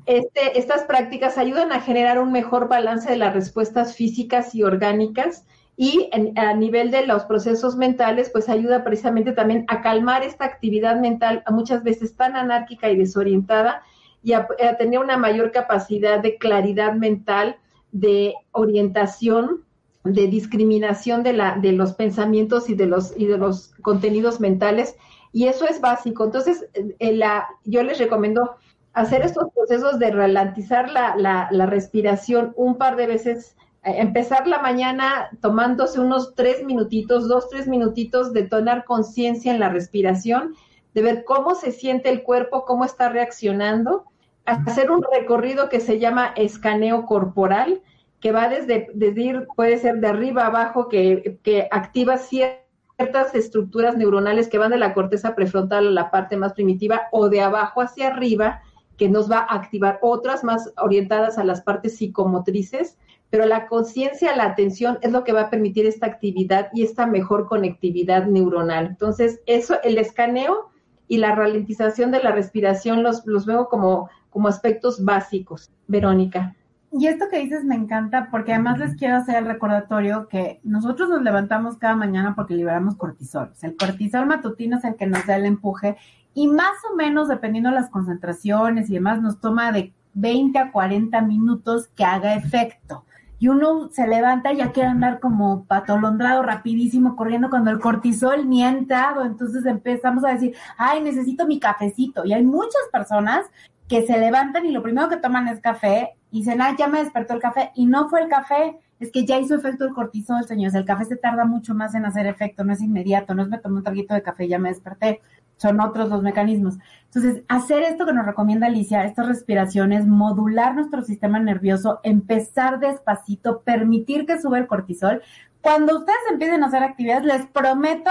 este, estas prácticas ayudan a generar un mejor balance de las respuestas físicas y orgánicas y a nivel de los procesos mentales, pues ayuda precisamente también a calmar esta actividad mental muchas veces tan anárquica y desorientada y a, tener una mayor capacidad de claridad mental, de orientación, de discriminación de, la, de los pensamientos y de los, y de los contenidos mentales. Y eso es básico. Entonces, la, yo les recomiendo hacer estos procesos de ralentizar la, la, respiración un par de veces empezar la mañana tomándose unos tres minutitos, dos, tres minutitos de tomar conciencia en la respiración, de ver cómo se siente el cuerpo, cómo está reaccionando, hacer un recorrido que se llama escaneo corporal, que va desde, desde puede ser de arriba a abajo, que, que activa ciertas estructuras neuronales que van de la corteza prefrontal a la parte más primitiva, o de abajo hacia arriba, que nos va a activar otras más orientadas a las partes psicomotrices pero la conciencia, la atención es lo que va a permitir esta actividad y esta mejor conectividad neuronal. Entonces, eso, el escaneo y la ralentización de la respiración los, los veo como, como aspectos básicos. Verónica. Y esto que dices me encanta porque además les quiero hacer el recordatorio que nosotros nos levantamos cada mañana porque liberamos cortisol. el cortisol matutino es el que nos da el empuje y más o menos, dependiendo de las concentraciones y demás, nos toma de 20 a 40 minutos que haga efecto y uno se levanta y ya quiere andar como patolondrado rapidísimo corriendo cuando el cortisol ni ha entrado, entonces empezamos a decir, ay, necesito mi cafecito. Y hay muchas personas que se levantan y lo primero que toman es café y dicen, ay, ya me despertó el café y no fue el café, es que ya hizo efecto el cortisol, señores. El café se tarda mucho más en hacer efecto, no es inmediato, no es me tomé un traguito de café ya me desperté son otros los mecanismos. Entonces, hacer esto que nos recomienda Alicia, estas respiraciones, modular nuestro sistema nervioso, empezar despacito, permitir que sube el cortisol. Cuando ustedes empiecen a hacer actividades, les prometo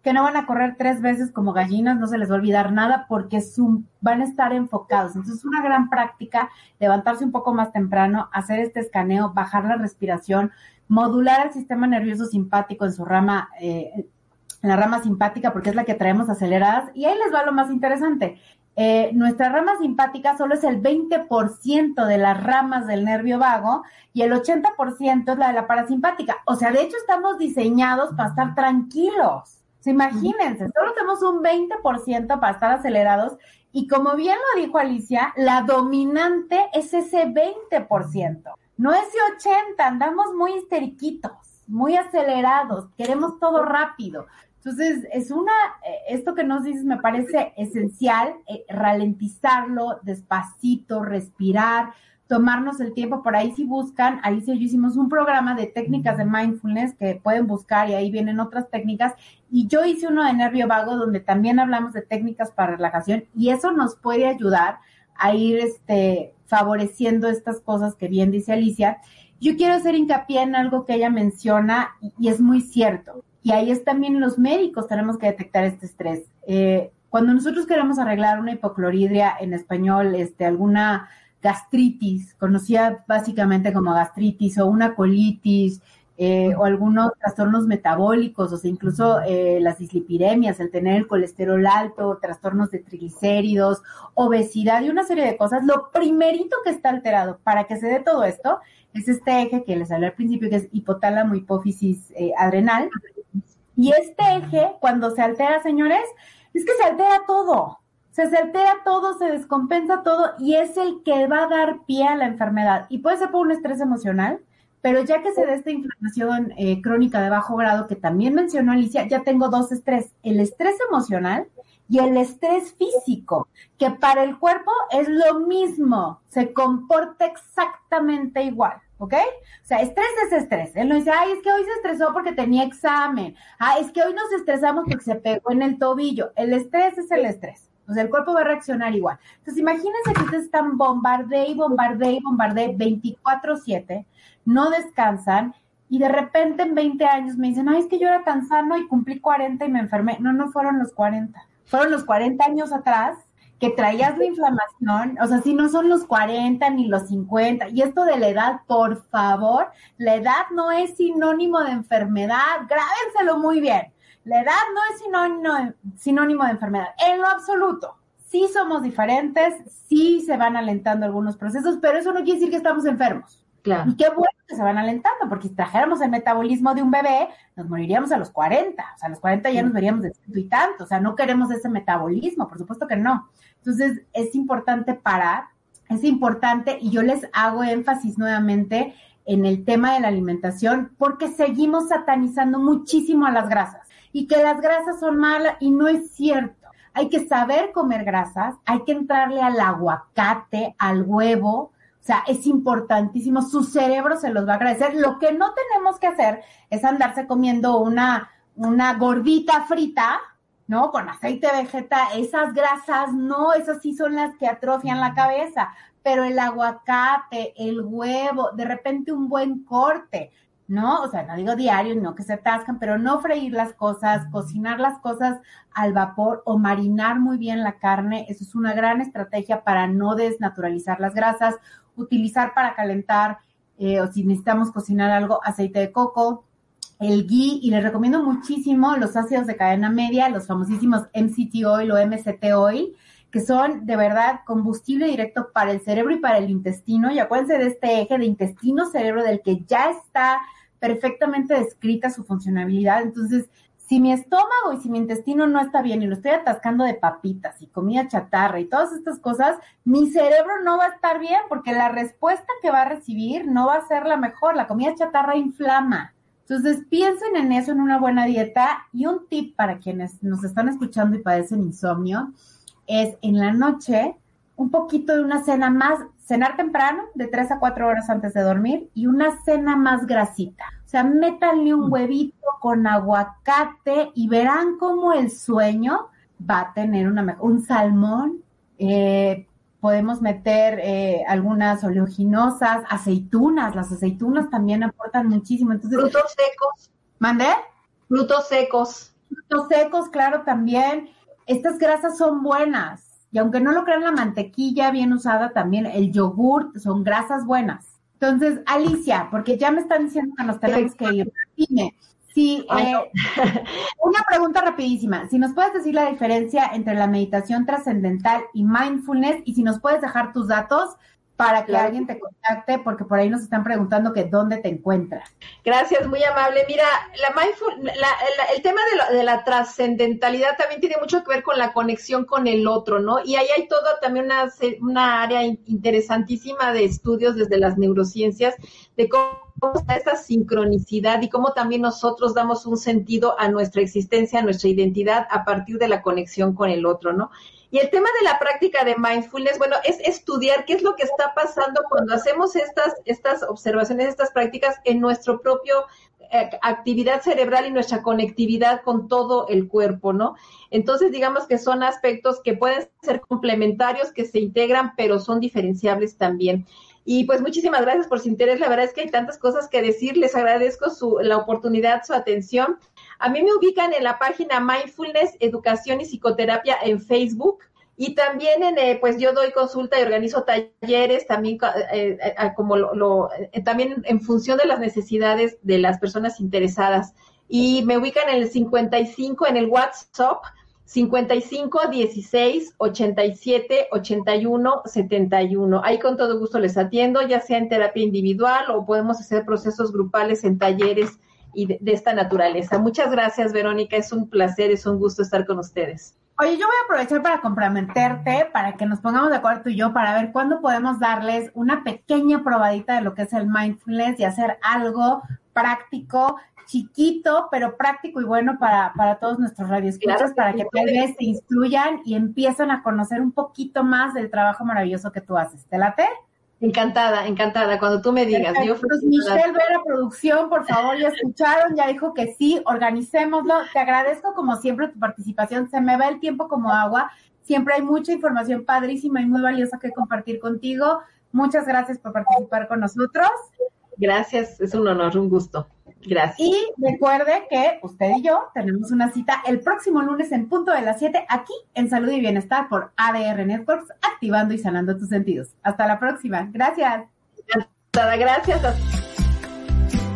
que no van a correr tres veces como gallinas, no se les va a olvidar nada porque van a estar enfocados. Entonces, es una gran práctica levantarse un poco más temprano, hacer este escaneo, bajar la respiración, modular el sistema nervioso simpático en su rama eh, la rama simpática porque es la que traemos aceleradas. Y ahí les va lo más interesante. Eh, nuestra rama simpática solo es el 20% de las ramas del nervio vago y el 80% es la de la parasimpática. O sea, de hecho estamos diseñados para estar tranquilos. imagínense, solo tenemos un 20% para estar acelerados y como bien lo dijo Alicia, la dominante es ese 20%, no ese 80%, andamos muy histeriquitos, muy acelerados, queremos todo rápido. Entonces, es una, eh, esto que nos dices me parece esencial, eh, ralentizarlo despacito, respirar, tomarnos el tiempo. Por ahí si buscan, ahí sí yo hicimos un programa de técnicas de mindfulness que pueden buscar y ahí vienen otras técnicas. Y yo hice uno de nervio vago donde también hablamos de técnicas para relajación y eso nos puede ayudar a ir este, favoreciendo estas cosas que bien dice Alicia. Yo quiero hacer hincapié en algo que ella menciona y es muy cierto y ahí es también los médicos tenemos que detectar este estrés. Eh, cuando nosotros queremos arreglar una hipocloridria en español, este, alguna gastritis, conocida básicamente como gastritis o una colitis, eh, o algunos trastornos metabólicos, o sea, incluso eh, las dislipidemias, el tener el colesterol alto, trastornos de triglicéridos, obesidad y una serie de cosas, lo primerito que está alterado para que se dé todo esto es este eje que les hablé al principio, que es hipotálamo, hipófisis adrenal, y este eje, cuando se altera, señores, es que se altera todo. se altera todo, se descompensa todo y es el que va a dar pie a la enfermedad. Y puede ser por un estrés emocional, pero ya que se da esta inflamación eh, crónica de bajo grado que también mencionó Alicia, ya tengo dos estrés, el estrés emocional y el estrés físico, que para el cuerpo es lo mismo, se comporta exactamente igual. ¿Ok? O sea, estrés es estrés. Él no dice, ay, es que hoy se estresó porque tenía examen. Ah, es que hoy nos estresamos porque se pegó en el tobillo. El estrés es el estrés. O sea, el cuerpo va a reaccionar igual. Entonces, imagínense que ustedes están bombardee y bombardee y bombardee 24-7, no descansan y de repente en 20 años me dicen, ay, es que yo era tan sano y cumplí 40 y me enfermé. No, no fueron los 40. Fueron los 40 años atrás que traías la inflamación, o sea, si no son los 40 ni los 50, y esto de la edad, por favor, la edad no es sinónimo de enfermedad, grábenselo muy bien, la edad no es sinónimo, sinónimo de enfermedad, en lo absoluto. Sí somos diferentes, sí se van alentando algunos procesos, pero eso no quiere decir que estamos enfermos. Y qué bueno que se van alentando, porque si trajéramos el metabolismo de un bebé, nos moriríamos a los 40. O sea, a los 40 ya nos veríamos de ciento y tanto. O sea, no queremos ese metabolismo, por supuesto que no. Entonces, es importante parar, es importante, y yo les hago énfasis nuevamente en el tema de la alimentación, porque seguimos satanizando muchísimo a las grasas y que las grasas son malas y no es cierto. Hay que saber comer grasas, hay que entrarle al aguacate, al huevo, o sea, es importantísimo, su cerebro se los va a agradecer. Lo que no tenemos que hacer es andarse comiendo una, una gordita frita, ¿no? Con aceite vegetal, esas grasas, no, esas sí son las que atrofian la cabeza, pero el aguacate, el huevo, de repente un buen corte, ¿no? O sea, no digo diario, no que se atascan, pero no freír las cosas, cocinar las cosas al vapor o marinar muy bien la carne, eso es una gran estrategia para no desnaturalizar las grasas utilizar para calentar eh, o si necesitamos cocinar algo, aceite de coco, el ghee y les recomiendo muchísimo los ácidos de cadena media, los famosísimos MCT oil o MCT oil, que son de verdad combustible directo para el cerebro y para el intestino. Y acuérdense de este eje de intestino-cerebro del que ya está perfectamente descrita su funcionalidad. Entonces, si mi estómago y si mi intestino no está bien y lo estoy atascando de papitas y comida chatarra y todas estas cosas, mi cerebro no va a estar bien porque la respuesta que va a recibir no va a ser la mejor. La comida chatarra inflama. Entonces piensen en eso, en una buena dieta. Y un tip para quienes nos están escuchando y padecen insomnio es en la noche un poquito de una cena más, cenar temprano, de 3 a 4 horas antes de dormir, y una cena más grasita sea, métanle un huevito con aguacate y verán cómo el sueño va a tener una mejor, un salmón, eh, podemos meter eh, algunas oleaginosas, aceitunas, las aceitunas también aportan muchísimo. Entonces, frutos secos. ¿Mandé? Frutos secos. Frutos secos, claro, también. Estas grasas son buenas. Y aunque no lo crean, la mantequilla bien usada también, el yogurt, son grasas buenas. Entonces, Alicia, porque ya me están diciendo que nos tenemos que ir. Dime, si, eh, una pregunta rapidísima. Si nos puedes decir la diferencia entre la meditación trascendental y mindfulness y si nos puedes dejar tus datos para que alguien te contacte, porque por ahí nos están preguntando que dónde te encuentras. Gracias, muy amable. Mira, la mindful, el tema de, de la trascendentalidad también tiene mucho que ver con la conexión con el otro, ¿no? Y ahí hay todo también una, una área interesantísima de estudios desde las neurociencias de cómo está esa sincronicidad y cómo también nosotros damos un sentido a nuestra existencia, a nuestra identidad a partir de la conexión con el otro, ¿no? Y el tema de la práctica de mindfulness, bueno, es estudiar qué es lo que está pasando cuando hacemos estas, estas observaciones, estas prácticas en nuestro propio eh, actividad cerebral y nuestra conectividad con todo el cuerpo, ¿no? Entonces, digamos que son aspectos que pueden ser complementarios, que se integran, pero son diferenciables también. Y pues muchísimas gracias por su interés. La verdad es que hay tantas cosas que decir. Les agradezco su, la oportunidad, su atención. A mí me ubican en la página Mindfulness, Educación y Psicoterapia en Facebook. Y también en, eh, pues yo doy consulta y organizo talleres también eh, eh, como también en función de las necesidades de las personas interesadas. Y me ubican en el 55 en el WhatsApp 55 16 87 81 71. Ahí con todo gusto les atiendo, ya sea en terapia individual o podemos hacer procesos grupales en talleres y de, esta naturaleza. Muchas gracias, Verónica. Es un placer, es un gusto estar con ustedes. Oye, yo voy a aprovechar para comprometerte, para que nos pongamos de acuerdo tú y yo, para ver cuándo podemos darles una pequeña probadita de lo que es el mindfulness y hacer algo práctico chiquito, pero práctico y bueno para, para todos nuestros radioescuchas, para que tal vez se instruyan y empiecen a conocer un poquito más del trabajo maravilloso que tú haces. ¿Te late? Encantada, encantada, cuando tú me digas. Yo pues Michelle Vera Producción, por favor, ya escucharon, ya dijo que sí, organicémoslo. Te agradezco como siempre tu participación, se me va el tiempo como agua. Siempre hay mucha información padrísima y muy valiosa que compartir contigo. Muchas gracias por participar con nosotros. Gracias, es un honor, un gusto. Gracias. Y recuerde que usted y yo tenemos una cita el próximo lunes en punto de las 7 aquí en Salud y Bienestar por ADR Networks, activando y sanando tus sentidos. Hasta la próxima. Gracias. Gracias.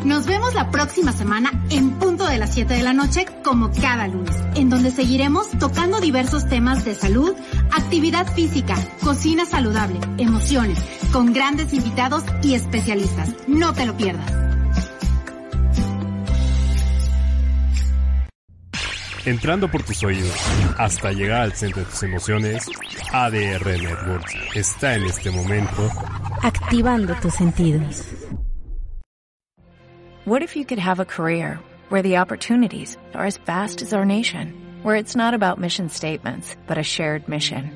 Nos vemos la próxima semana en punto de las 7 de la noche, como cada lunes, en donde seguiremos tocando diversos temas de salud, actividad física, cocina saludable, emociones, con grandes invitados y especialistas. No te lo pierdas. Entrando por tus oídos hasta llegar al centro de tus emociones, ADR Networks está en este momento activando tus sentidos. What if you could have a career where the opportunities are as vast as our nation, where it's not about mission statements, but a shared mission?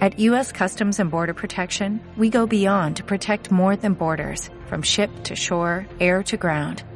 At U.S. Customs and Border Protection, we go beyond to protect more than borders, from ship to shore, air to ground